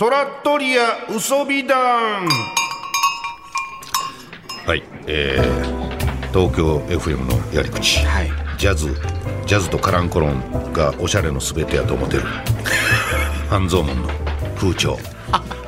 トラットリア嘘美談はいえー、東京 FM のやり口、はい。ジャズジャズとカランコロンがおしゃれのすべてやと思ってる。半蔵門の風潮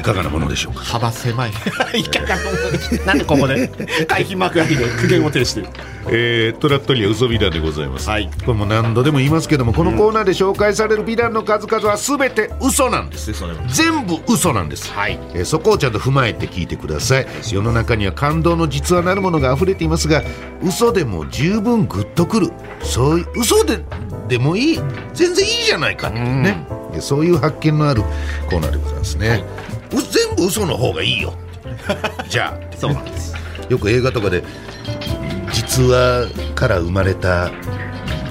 いかがなものでしょうか？幅狭い。いかがなもの？でなんでここで？回避幕ありで苦言を呈してる。えー、トラットリア嘘美談でございます、はい。これも何度でも言いますけどもこのコーナーで紹介される美談の数々は全て嘘なんです。それは全部嘘なんです、はい。えーそこをちゃんと踏まえて聞いてください。世の中には感動の実話なるものが溢れていますが嘘でも十分グッとくる。そういう嘘ででもいい。全然いいじゃないかっていうね、でそういう発見のあるコーナーでございますね、う全部嘘の方がいいよ。じゃあ。そうなんです。よく映画とかで実話から生まれた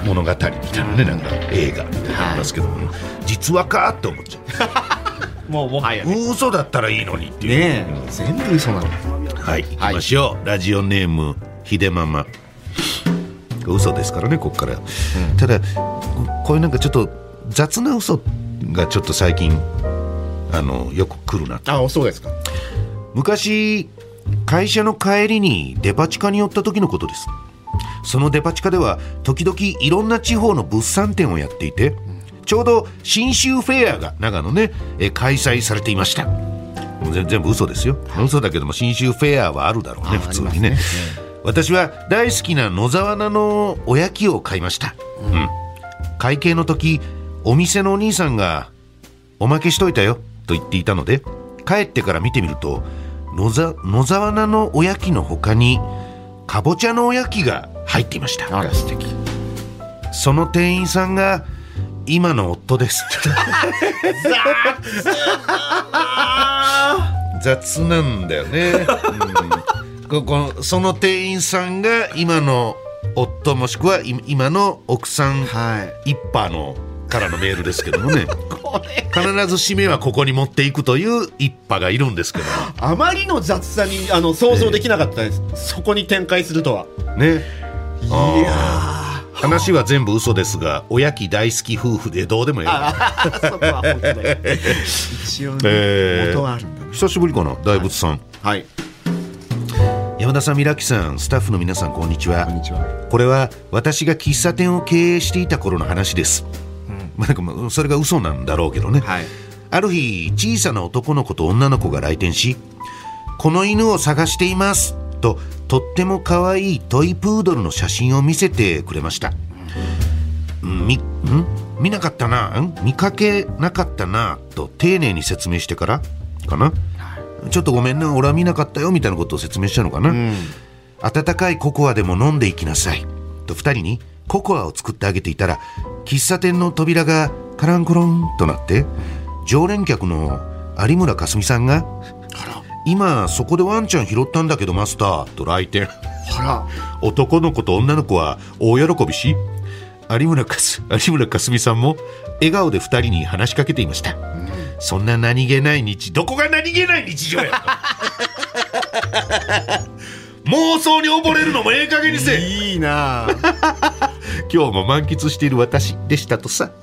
物語みたいなね、なんか映画みたいなのありますけども、実話かって思っちゃ もうもはやね。う嘘だったらいいのにっていう、ねえ。全部嘘なの。はい。行きましょう、ラジオネームひでママ。嘘ですからねここから、ただここういうなんかちょっと雑な嘘がちょっと最近あのよく来るなと。あそうですか。昔会社の帰りにデパ地下に寄った時のことです。そのデパ地下では時々いろんな地方の物産展をやっていてちょうど新州フェアが長野ねえ開催されていました。全全部嘘ですよ。嘘だけども新州フェアはあるだろうねあ普通にね。あり私は大好きな野沢菜のおやきを買いました、うん、会計の時お店のお兄さんがおまけしといたよと言っていたので帰ってから見てみると野沢菜のおやきの他にかぼちゃのおやきが入っていました。あら素敵。その店員さんが今の夫です。雑。なんだよね、うん、ここのその店員さんが今の夫もしくはい今の奥さんはい。一派のからのメールですけどもね。必ず締めはここに持っていくという一派がいるんですけどあまりの雑さにあの想像できなかったです、そこに展開するとは。ね。いあ話は全部嘘ですがおやき大好き夫婦でどうでもいい 一応ね、えー。元はあるんだね。久しぶりかな大仏さん、はい。山田さん、ミラキさん、スタッフの皆さん、こんにちは。こんにちは。これは私が喫茶店を経営していた頃の話です。まあ、なんかまあそれが嘘なんだろうけどね。はいある日、小さな男の子と女の子が来店し、この犬を探していますと、とっても可愛いトイプードルの写真を見せてくれました。んみ、ん？見なかったな、ん？見かけなかったな、と丁寧に説明してから、かな？ちょっとごめんな、俺は見なかったよ、みたいなことを説明したのかな。温かいココアでも飲んでいきなさい。と二人にココアを作ってあげていたら、喫茶店の扉がカランコロンとなって、常連客の有村架純さんが、今そこでワンちゃん拾ったんだけどマスター。と来店。男の子と女の子は大喜びし、有村かす有村架純さんも笑顔で二人に話しかけていました。そんな何気ない日、どこが何気ない日常や。妄想に溺れるのもええ加減にせえ。いいなあ今日も満喫している私でしたとさ。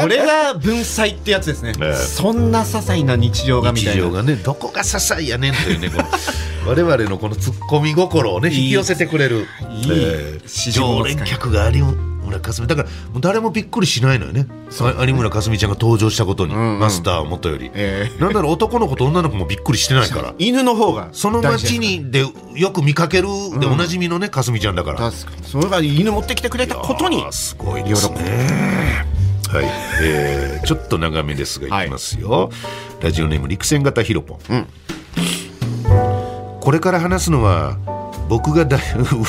これが文才ってやつですね、ええ。そんな些細な日常がみたいな。日常がねどこが些細やねんというねこの 我々のこのツッコミ心をね引き寄せてくれる。いい。ええ。市場の使い。常連客が有村架純だからもう誰もびっくりしないのよね。あ有村架純ちゃんが登場したことに、マスターをもとより、ええ。なんだろう男の子と女の子もびっくりしてないから。犬の方がその大事です街にでよく見かけるでおなじみのねかすみちゃんだから。それが犬持ってきてくれたことに。すごいですね。はい、えーちょっと長めですがいきますよ、ラジオネーム陸戦型ヒロポン、これから話すのは僕がだい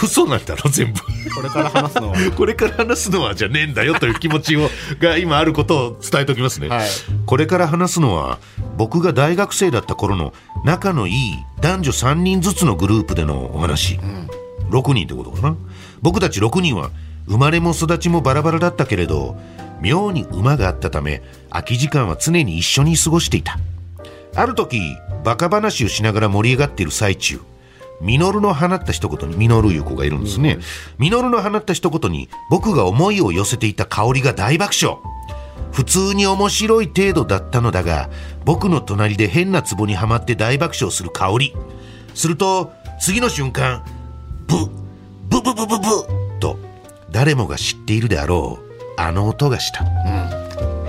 嘘なんだろ全部。これから話すのは。これから話すのはじゃねえんだよという気持ちをが今あることを伝えておきますね、はい。これから話すのは僕が大学生だった頃の仲のいい男女3人ずつのグループでのお話、6人ってことかな。僕たち6人は生まれも育ちもバラバラだったけれど妙に馬があったため空き時間は常に一緒に過ごしていた。ある時バカ話をしながら盛り上がっている最中ミノルの放った一言にミノルいう子がいるんですね、ミノルの放った一言に僕が思いを寄せていた香りが大爆笑。普通に面白い程度だったのだが僕の隣で変な壺にはまって大爆笑する香り。すると次の瞬間ブブブブブブと誰もが知っているであろうあの音がした、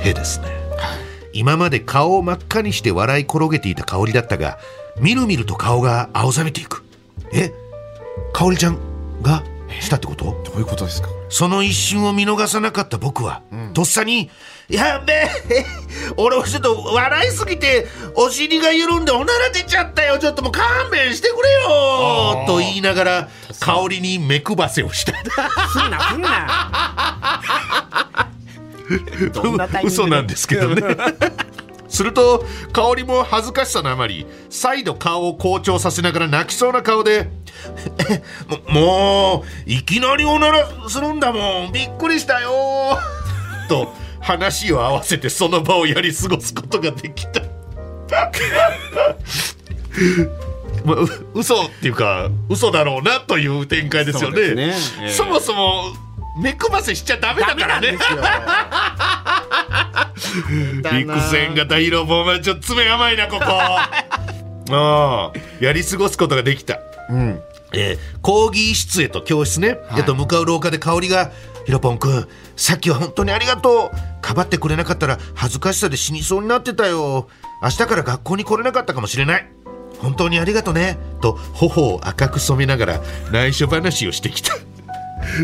へですね。今まで顔を真っ赤にして笑い転げていた香りだったがみるみると顔が青ざめていくえ香りちゃんがしたってこと？どういうことですか？その一瞬を見逃さなかった僕は、とっさに「やべえ俺ちょっと笑いすぎてお尻が緩んでおなら出ちゃったよ。ちょっともう勘弁してくれよ」と言いながら香りに。目くばせをした。すんなすんな。嘘なんですけどねすると香りも恥ずかしさのあまり再度顔を好調させながら泣きそうな顔で「ももういきなりおならするんだもん。びっくりしたよ」と話を合わせてその場をやり過ごすことができた。ま嘘っていうか嘘だろうなという展開ですよね。そね。ええ。そもそも目くばせしちゃダメだからね陸戦型ヒロポンはちょっと爪甘いなここ。あ あやり過ごすことができた、うん。えー講義室へと教室ね、はい。えっと向かう廊下で香りが「ヒロポンくんさっきは本当にありがとう。かばってくれなかったら恥ずかしさで死にそうになってたよ。明日から学校に来れなかったかもしれない。本当にありがとね」と頬を赤く染めながら内緒話をしてきた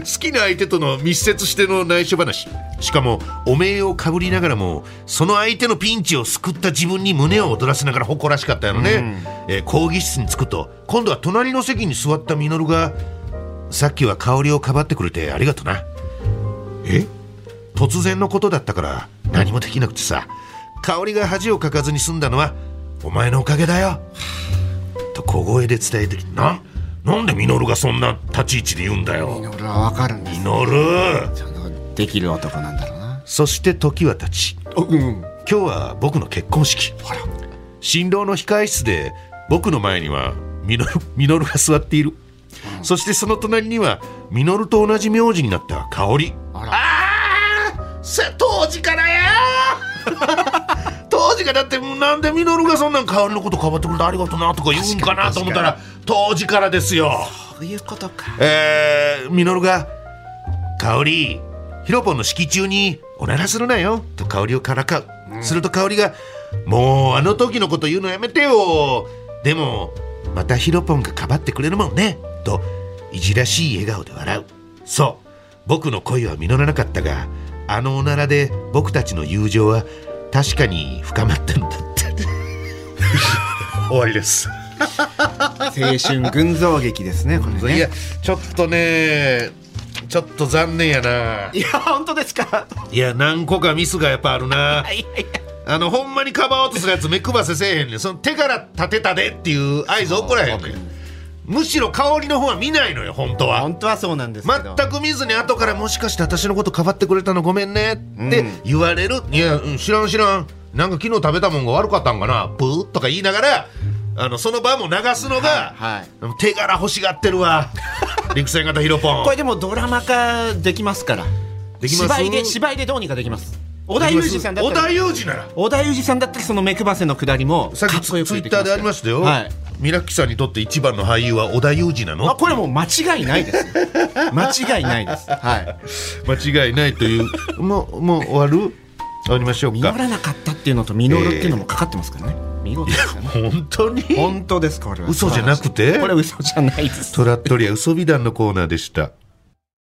好きな相手との密接しての内緒話。しかもお面をかぶりながらもその相手のピンチを救った自分に胸を躍らせながら誇らしかったよね、えー講義室に着くと今度は隣の席に座った稔が「さっきは香りをかばってくれてありがとな」え？突然のことだったから何もできなくてさ。香りが恥をかかずに済んだのはお前のおかげだよ。と小声で伝えてきたな？なんで稔がそんな立ち位置で言うんだよ。俺はわかるんです。稔そのできる男なんだろうな。そして時は経ち。うん今日は僕の結婚式。ほら。新郎の控え室で僕の前にはミノル ミノルが座っている、そしてその隣にはミノルと同じ名字になった香りあら。あ当時からや当時からだってなんでミノルがそんなん香りのことかばってくれてありがとうなとか言うんかなと思ったら当時からですよ。そういうことか。えー、ミノルが「香りヒロポンの式中におならするなよ」と香りをからかう、すると香りが「もうあの時のこと言うのやめてよ。でもまたヒロポンがかばってくれるもんね」といじらしい笑顔で笑う。そう。僕の恋は実らなかったがあのおならで僕たちの友情は確かに深まったんだって。終わりです。青春群像劇ですねこれね。いやちょっとねちょっと残念やな。いや本当ですか？いや何個かミスがやっぱあるな。いやいや。あのほんまにかばおうとするやつ目くばせせえへんねん。その手から立てたでっていう合図怒らへんねんむしろ香りの方は見ないのよ本当は。本当はそうなんです全く見ずに後からもしかして私のことかばってくれたのごめんねってうん。言われる、いやうん知らん知らん。なんか昨日食べたもんが悪かったんかなプーとか言いながらあのその場も流すのが、はい手柄欲しがってるわ。陸戦型ヒロポン。これでもドラマ化できますから。できます？芝居で芝居でどうにかできます。織田裕二さんだったら織田裕二なら。織田裕二さんだったらその目配せのくだりもさっきツイッターでありましたよ、はいミラッキさんにとって一番の俳優は織田裕二なあのこれもう間違いないです。間違いないです。はい。間違いないという。もうもう終わる？終わりましょう実からなかったっていうのと実るっていうのもかかってますからね。見事ですよね。本当に？本当ですこれは。嘘じゃなくて？これ嘘じゃないです。トラットリア嘘美談のコーナーでした